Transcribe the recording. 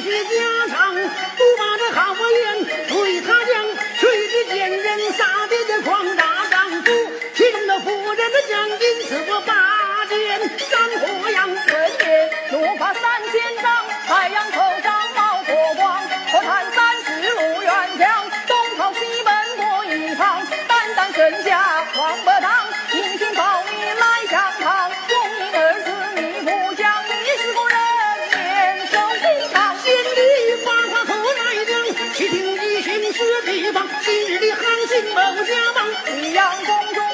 叙叙家常，不把这好言对他讲。谁知奸人撒的这狂大丈夫，其中的夫人的将因此我拔剑斩火阳。去？听一巡是地方，今日的韩信某家帮，益阳宫中